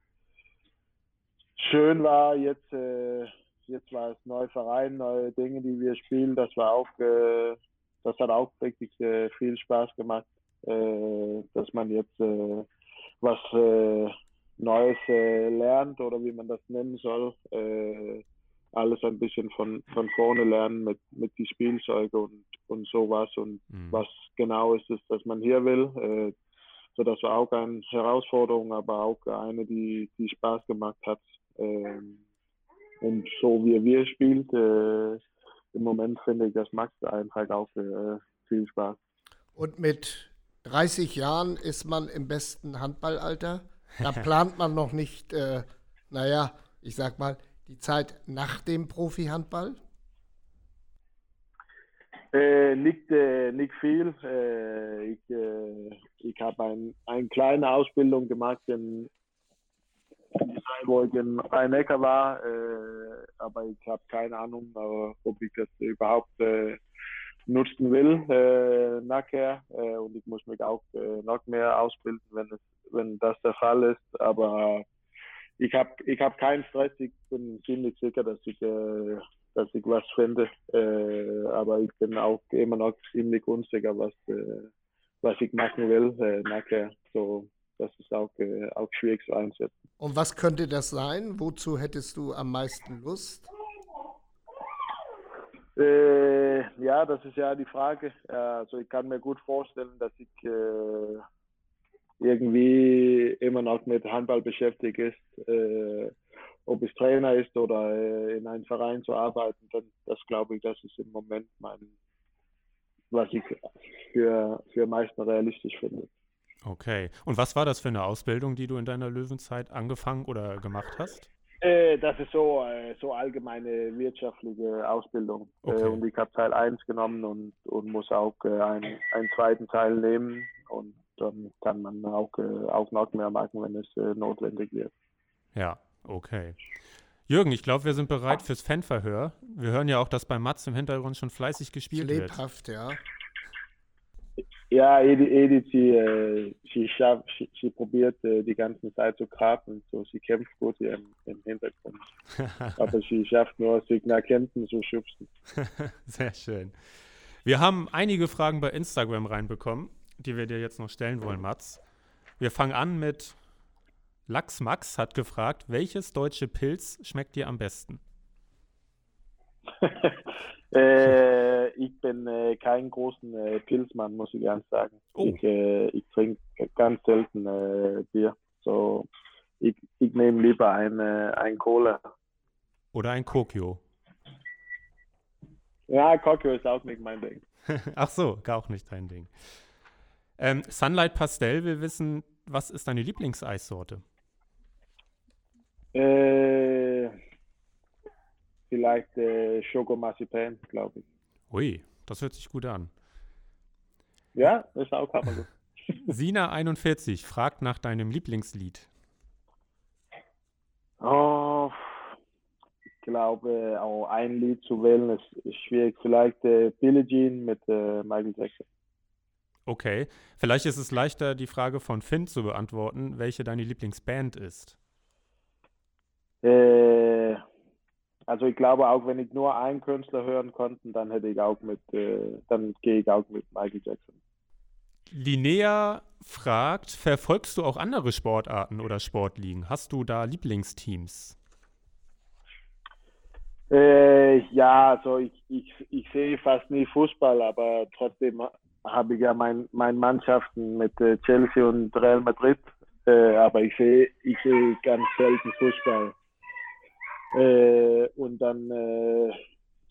schön war. Jetzt, äh, jetzt war es neuer Verein, neue Dinge, die wir spielen. Das war auch, äh, das hat auch richtig äh, viel Spaß gemacht. äh, dass man jetzt äh, was äh, Neues äh, lernt oder wie man das nennen soll. Äh, alles ein bisschen von, von vorne lernen mit, mit die Spielzeuge und, und sowas und mhm. was genau ist es, dass man hier will. Äh, so das war auch eine Herausforderung, aber auch eine, die, die Spaß gemacht hat. Ähm, und so wie wir spielt, äh, im Moment finde ich, das macht einfach auch äh, viel Spaß. Und mit 30 Jahren ist man im besten Handballalter. Da (laughs) plant man noch nicht, äh, naja, ich sag mal, die Zeit nach dem Profi-Handball? Äh, nicht, äh, nicht viel. Äh, ich äh, ich habe ein, eine kleine Ausbildung gemacht in, in wo ich in Rhein-Neckar war, äh, aber ich habe keine Ahnung, ob ich das überhaupt äh, nutzen will nachher. und ich muss mich auch noch mehr ausbilden, wenn, es, wenn das der Fall ist. Aber ich habe ich hab keinen Stress, ich bin ziemlich sicher, dass ich, äh, dass ich was finde. Äh, aber ich bin auch immer noch ziemlich unsicher, was, äh, was ich machen will äh, nachher. So, das ist auch, äh, auch schwierig zu einsetzen. Und was könnte das sein? Wozu hättest du am meisten Lust? Äh, ja, das ist ja die Frage. Also ich kann mir gut vorstellen, dass ich irgendwie immer noch mit Handball beschäftigt ist, äh, ob es Trainer ist oder äh, in einem Verein zu arbeiten, dann das glaube ich, das ist im Moment mein, was ich für, für meisten realistisch finde. Okay. Und was war das für eine Ausbildung, die du in deiner Löwenzeit angefangen oder gemacht hast? Äh, das ist so, äh, so allgemeine wirtschaftliche Ausbildung. Äh, okay. und ich habe Teil 1 genommen und, und muss auch äh, einen, einen zweiten Teil nehmen. Und dann kann man auch, äh, auch noch mehr machen, wenn es äh, notwendig wird. Ja, okay. Jürgen, ich glaube, wir sind bereit fürs Fanverhör. Wir hören ja auch, dass bei Mats im Hintergrund schon fleißig gespielt Lebhaft, wird. Lebhaft, ja. Ja, Edith, Edith sie, äh, sie, schafft, sie, sie, probiert äh, die ganze Zeit zu graben. So, sie kämpft gut hier im, im Hintergrund. (laughs) Aber sie schafft nur, hinten zu schubsen. (laughs) Sehr schön. Wir haben einige Fragen bei Instagram reinbekommen die wir dir jetzt noch stellen wollen, Mats. Wir fangen an mit Lachs Max hat gefragt, welches deutsche Pilz schmeckt dir am besten? (laughs) äh, ich bin äh, kein großen äh, Pilzmann, muss ich ganz sagen. Oh. Ich, äh, ich trinke ganz selten äh, Bier. So, ich, ich nehme lieber eine, äh, ein Cola. Oder ein Kokio. Ja, Kokio ist auch nicht mein Ding. (laughs) Ach so, gar auch nicht dein Ding. Ähm, Sunlight Pastel will wissen, was ist deine Lieblingseissorte? Äh, vielleicht äh, Schokomarzipan, glaube ich. Ui, das hört sich gut an. Ja, ist auch gut. (laughs) Sina41 fragt nach deinem Lieblingslied. Oh, ich glaube, auch ein Lied zu wählen ist, ist schwierig. Vielleicht äh, Billie Jean mit äh, Michael Jackson. Okay, vielleicht ist es leichter, die Frage von Finn zu beantworten, welche deine Lieblingsband ist. Äh, also ich glaube auch, wenn ich nur einen Künstler hören konnte, dann hätte ich auch mit, äh, dann gehe ich auch mit Michael Jackson. Linnea fragt, verfolgst du auch andere Sportarten oder Sportligen? Hast du da Lieblingsteams? Äh, ja, also ich, ich, ich sehe fast nie Fußball, aber trotzdem habe ich ja mein, meine Mannschaften mit äh, Chelsea und Real Madrid, äh, aber ich sehe ich sehe ganz selten Fußball. Äh, und dann äh,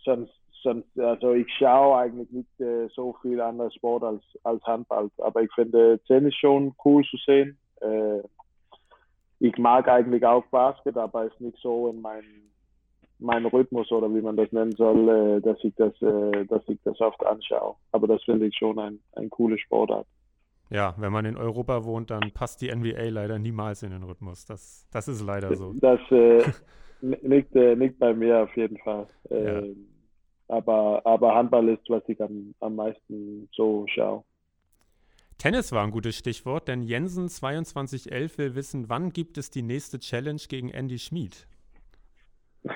sonst, sonst, also ich schaue eigentlich nicht äh, so viel anderes Sport als, als Handball, aber ich finde Tennis schon cool zu sehen. Äh, ich mag eigentlich auch Basket, aber ist nicht so in meinem mein Rhythmus oder wie man das nennen soll, äh, dass ich das, äh, dass ich das oft anschaue. Aber das finde ich schon ein, ein cooles Sportart. Ja, wenn man in Europa wohnt, dann passt die NBA leider niemals in den Rhythmus. Das, das ist leider so. Das äh, (laughs) liegt, äh, liegt bei mir auf jeden Fall. Äh, ja. aber, aber Handball ist, was ich am, am meisten so schaue. Tennis war ein gutes Stichwort, denn Jensen 2211 will wissen, wann gibt es die nächste Challenge gegen Andy Schmid? (laughs)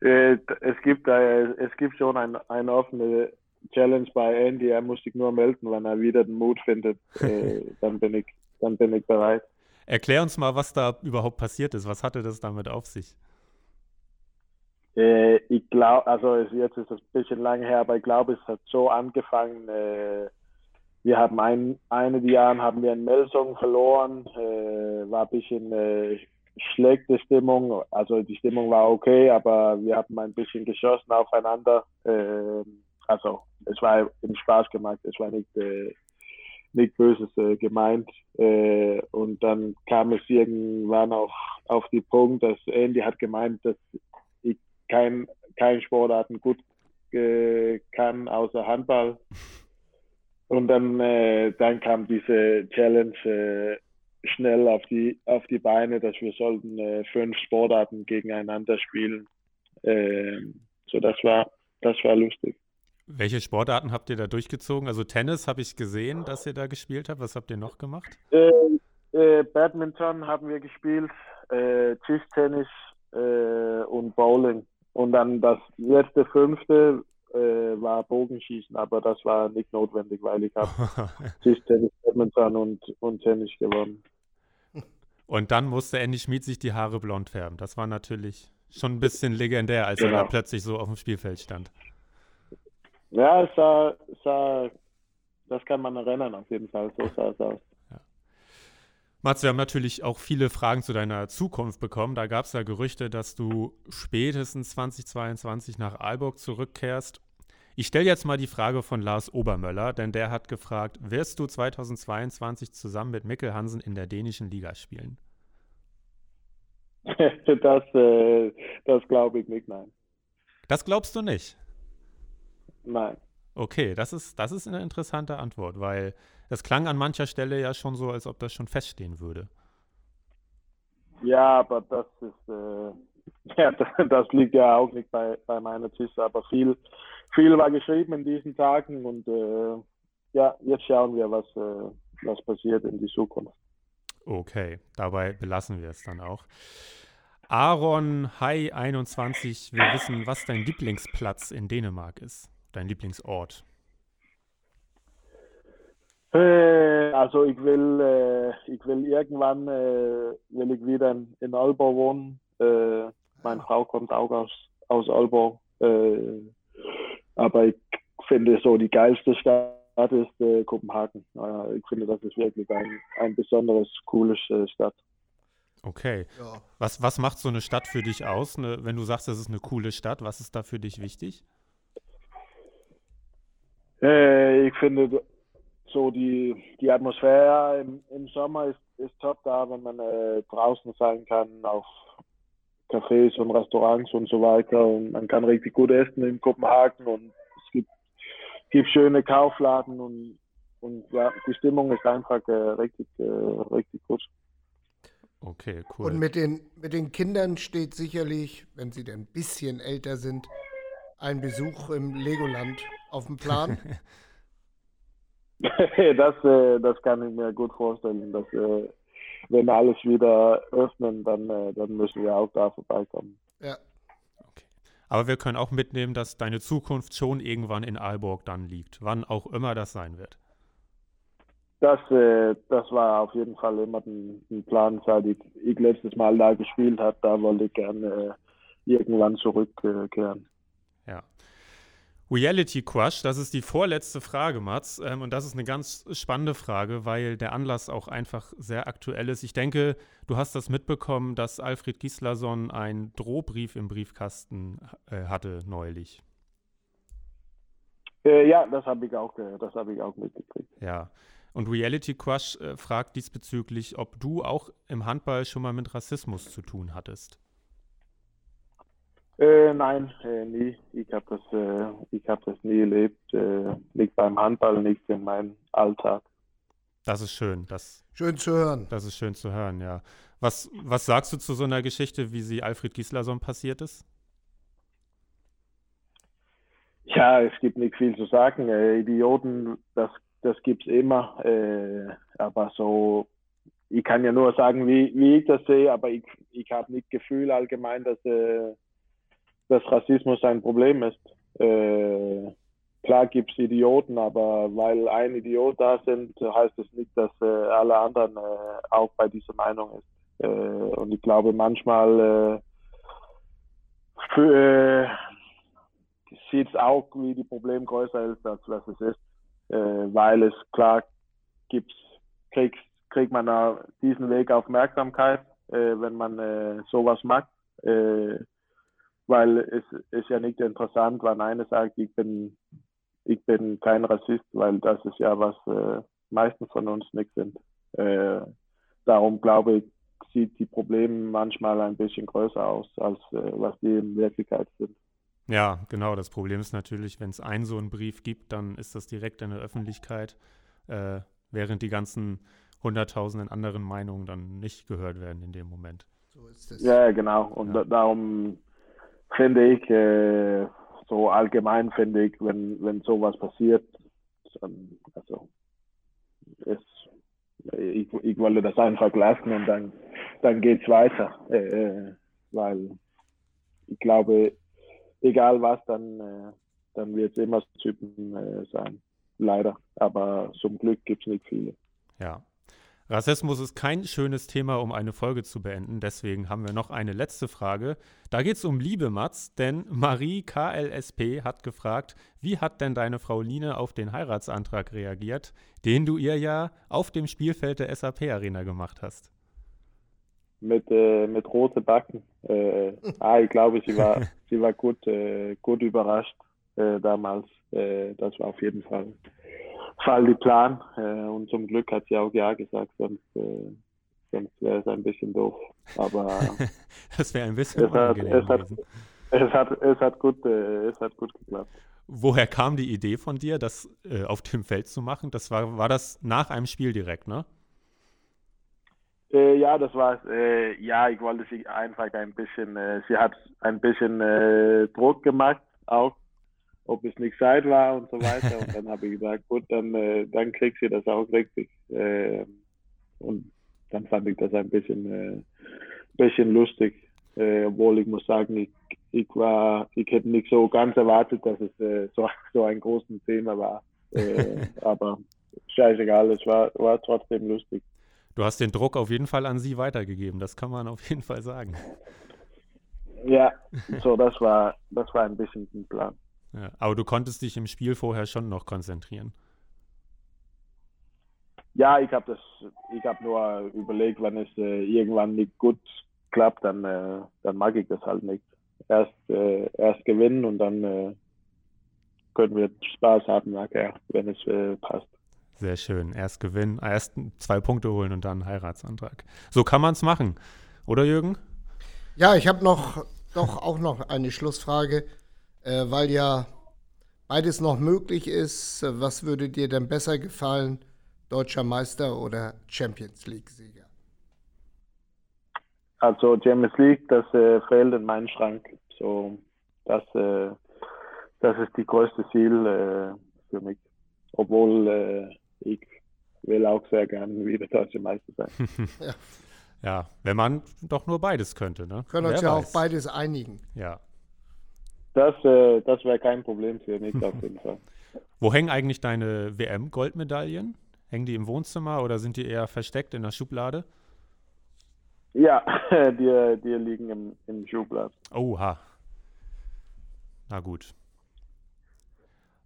Äh, es gibt äh, es gibt schon ein, eine offene Challenge bei Andy, er muss sich nur melden, wenn er wieder den Mut findet, (laughs) äh, dann bin ich, dann bin ich bereit. Erklär uns mal, was da überhaupt passiert ist. Was hatte das damit auf sich? Äh, ich glaube, also jetzt ist es ein bisschen lange her, aber ich glaube, es hat so angefangen. Äh, wir haben ein, einige Jahre haben wir in Melsung verloren, äh, war ein bisschen äh, schlechte Stimmung. Also die Stimmung war okay, aber wir haben ein bisschen geschossen aufeinander. Äh, also es war im Spaß gemacht, es war nicht, nicht Böses äh, gemeint. Äh, und dann kam es irgendwann auch auf die Punkt, dass Andy hat gemeint, dass ich kein, kein Sportarten gut äh, kann außer Handball. Und dann, äh, dann kam diese Challenge äh, schnell auf die, auf die Beine, dass wir sollten äh, fünf Sportarten gegeneinander spielen. So das war, das war lustig. Welche Sportarten habt ihr da durchgezogen? Also Tennis habe ich gesehen, dass ihr da gespielt habt. Was habt ihr noch gemacht? Äh, äh, Badminton haben wir gespielt, äh, Tischtennis äh, und Bowling. Und dann das letzte fünfte äh, war Bogenschießen, aber das war nicht notwendig, weil ich habe Tischtennis, (laughs) Badminton und, und Tennis gewonnen. Und dann musste Andy Schmid sich die Haare blond färben. Das war natürlich schon ein bisschen legendär, als genau. er da plötzlich so auf dem Spielfeld stand. Ja, es sah, sah, das kann man erinnern auf jeden Fall. So sah es aus. Ja. Mats, wir haben natürlich auch viele Fragen zu deiner Zukunft bekommen. Da gab es ja Gerüchte, dass du spätestens 2022 nach Aalborg zurückkehrst. Ich stelle jetzt mal die Frage von Lars Obermöller, denn der hat gefragt, wirst du 2022 zusammen mit Mikkel Hansen in der dänischen Liga spielen? (laughs) das äh, das glaube ich nicht, nein. Das glaubst du nicht? Nein. Okay, das ist, das ist eine interessante Antwort, weil das klang an mancher Stelle ja schon so, als ob das schon feststehen würde. Ja, aber das ist, äh, (laughs) ja, (laughs) das, liegt ja auch nicht bei, bei meiner Tisch, aber viel, viel war geschrieben in diesen Tagen und äh, ja, jetzt schauen wir, was, äh, was passiert in die Zukunft. Okay, dabei belassen wir es dann auch. Aaron Hai 21 will wissen, was dein Lieblingsplatz in Dänemark ist, dein Lieblingsort. Äh, also ich will, äh, ich will irgendwann äh, will ich wieder in, in Aalborg wohnen. Äh, meine Frau kommt auch aus, aus Aalborg. Äh, aber ich finde so die geilste Stadt ist äh, Kopenhagen. ich finde, das ist wirklich ein, ein besonderes, cooles äh, Stadt. Okay. Ja. Was, was macht so eine Stadt für dich aus? Ne, wenn du sagst, das ist eine coole Stadt, was ist da für dich wichtig? Äh, ich finde so die, die Atmosphäre im, im Sommer ist, ist top da, wenn man äh, draußen sein kann, auf Cafés und Restaurants und so weiter. Und man kann richtig gut essen in Kopenhagen und es gibt, gibt schöne Kaufladen und, und ja, die Stimmung ist einfach äh, richtig, äh, richtig gut. Okay, cool. Und mit den, mit den Kindern steht sicherlich, wenn sie denn ein bisschen älter sind, ein Besuch im Legoland auf dem Plan. (laughs) (laughs) das, äh, das kann ich mir gut vorstellen, dass äh, wenn alles wieder öffnen, dann, äh, dann müssen wir auch da vorbeikommen. Ja. Okay. Aber wir können auch mitnehmen, dass deine Zukunft schon irgendwann in Aalborg dann liegt, wann auch immer das sein wird. Das, äh, das war auf jeden Fall immer ein, Plan, seit ich, ich, letztes Mal da gespielt habe. Da wollte ich gerne äh, irgendwann zurückkehren. Reality Crush, das ist die vorletzte Frage, Mats. Ähm, und das ist eine ganz spannende Frage, weil der Anlass auch einfach sehr aktuell ist. Ich denke, du hast das mitbekommen, dass Alfred Gislason einen Drohbrief im Briefkasten äh, hatte neulich. Äh, ja, das habe ich auch, äh, das ich auch mitgekriegt. Ja. Und Reality Crush äh, fragt diesbezüglich, ob du auch im Handball schon mal mit Rassismus zu tun hattest. Äh, nein, äh, nie. Ich habe das, äh, ich hab das nie erlebt. Äh, nicht beim Handball, nicht in meinem Alltag. Das ist schön. Das, schön zu hören. Das ist schön zu hören, ja. Was, was sagst du zu so einer Geschichte, wie sie Alfred Gislason passiert ist? Ja, es gibt nicht viel zu sagen. Äh, Idioten, das, das gibt es immer. Äh, aber so, ich kann ja nur sagen, wie, wie ich das sehe, aber ich, ich habe nicht Gefühl allgemein, dass dass Rassismus ein Problem ist. Äh, klar gibt es Idioten, aber weil ein Idiot da sind, heißt es nicht, dass äh, alle anderen äh, auch bei dieser Meinung ist. Äh, und ich glaube, manchmal äh, äh, sieht es auch, wie die Problem größer ist, als was es ist. Äh, weil es klar gibt, kriegt, kriegt man diesen Weg Aufmerksamkeit, wenn man sowas macht weil es ist ja nicht interessant, wenn einer sagt, ich bin ich bin kein Rassist, weil das ist ja was äh, meisten von uns nicht sind. Äh, darum glaube ich, sieht die Probleme manchmal ein bisschen größer aus, als äh, was die in Wirklichkeit sind. Ja, genau. Das Problem ist natürlich, wenn es einen so einen Brief gibt, dann ist das direkt in der Öffentlichkeit, äh, während die ganzen hunderttausenden anderen Meinungen dann nicht gehört werden in dem Moment. So ist es. Ja, genau. Und ja. darum finde ich, äh, so allgemein finde ich, wenn, wenn sowas passiert, dann, also es, ich, ich wollte das einfach lassen und dann, dann es weiter. Äh, weil ich glaube, egal was, dann, äh, dann wird es immer Typen äh, sein. Leider. Aber zum Glück gibt es nicht viele. Ja, Rassismus ist kein schönes Thema, um eine Folge zu beenden. Deswegen haben wir noch eine letzte Frage. Da geht es um Liebe, Mats, denn Marie KLSP hat gefragt, wie hat denn deine Frau Line auf den Heiratsantrag reagiert, den du ihr ja auf dem Spielfeld der SAP Arena gemacht hast? Mit, äh, mit rote Backen. Äh, ah, ich glaube, sie war, (laughs) sie war gut, äh, gut überrascht äh, damals. Äh, das war auf jeden Fall Fall die Plan. Äh, und zum Glück hat sie auch Ja gesagt, sonst, äh, sonst wäre es ein bisschen doof. Aber (laughs) das wäre ein bisschen es hat, es hat, es hat, es hat gut, äh, es hat gut geklappt. Woher kam die Idee von dir, das auf dem Feld zu machen? Das war, war das nach einem Spiel direkt, ne? Ja, das war äh, ja, ich wollte sie einfach ein bisschen, äh, sie hat ein bisschen Druck gemacht, auch ob es nicht Zeit war und so weiter. Und dann habe ich gesagt, gut, dann, äh, dann kriegst du das auch richtig. Äh, und dann fand ich das ein bisschen, äh, bisschen lustig. Äh, obwohl ich muss sagen, ich, ich war, ich hätte nicht so ganz erwartet, dass es äh, so, so ein großes Thema war. Äh, (laughs) aber scheißegal, es war, war trotzdem lustig. Du hast den Druck auf jeden Fall an sie weitergegeben, das kann man auf jeden Fall sagen. Ja, so das war, das war ein bisschen ein Plan. Ja, aber du konntest dich im Spiel vorher schon noch konzentrieren. Ja, ich habe das, ich habe nur überlegt, wenn es äh, irgendwann nicht gut klappt, dann, äh, dann mag ich das halt nicht. Erst, äh, erst gewinnen und dann äh, können wir Spaß haben nachher, wenn es äh, passt. Sehr schön. Erst gewinnen, erst zwei Punkte holen und dann Heiratsantrag. So kann man es machen, oder Jürgen? Ja, ich habe noch doch auch noch eine Schlussfrage äh, weil ja beides noch möglich ist. Was würde dir denn besser gefallen, deutscher Meister oder Champions League-Sieger? Also Champions League, das äh, fehlt in meinen Schrank. So, das, äh, das ist die größte Ziel äh, für mich. Obwohl äh, ich will auch sehr gerne wieder deutscher Meister sein. (laughs) ja. ja. wenn man doch nur beides könnte, ne? Können uns ja weiß. auch beides einigen. Ja. Das, äh, das wäre kein Problem für mich auf jeden Fall. (laughs) Wo hängen eigentlich deine WM-Goldmedaillen? Hängen die im Wohnzimmer oder sind die eher versteckt in der Schublade? Ja, (laughs) die, die liegen im, im Schublad. Oha. Na gut.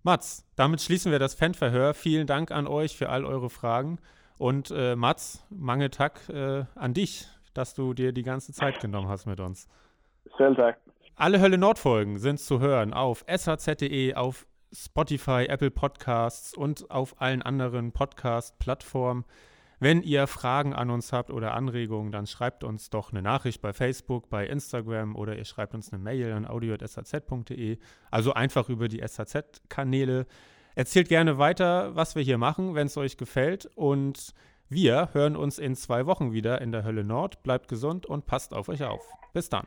Mats, damit schließen wir das Fanverhör. Vielen Dank an euch für all eure Fragen. Und äh, Mats, Mangeltag äh, an dich, dass du dir die ganze Zeit genommen hast mit uns. Vielen Dank. Alle Hölle Nord-Folgen sind zu hören auf shz.de, auf Spotify, Apple Podcasts und auf allen anderen Podcast-Plattformen. Wenn ihr Fragen an uns habt oder Anregungen, dann schreibt uns doch eine Nachricht bei Facebook, bei Instagram oder ihr schreibt uns eine Mail an audio.shz.de. Also einfach über die SHZ-Kanäle. Erzählt gerne weiter, was wir hier machen, wenn es euch gefällt. Und wir hören uns in zwei Wochen wieder in der Hölle Nord. Bleibt gesund und passt auf euch auf. Bis dann.